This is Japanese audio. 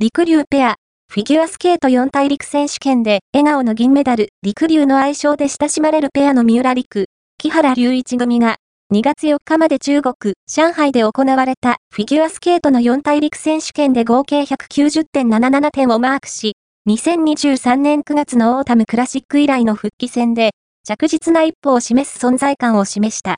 りくりゅうペア、フィギュアスケート4大陸選手権で笑顔の銀メダル、陸流の愛称で親しまれるペアの三浦璃来、木原龍一組が、2月4日まで中国、上海で行われたフィギュアスケートの4大陸選手権で合計190.77点をマークし、2023年9月のオータムクラシック以来の復帰戦で、着実な一歩を示す存在感を示した。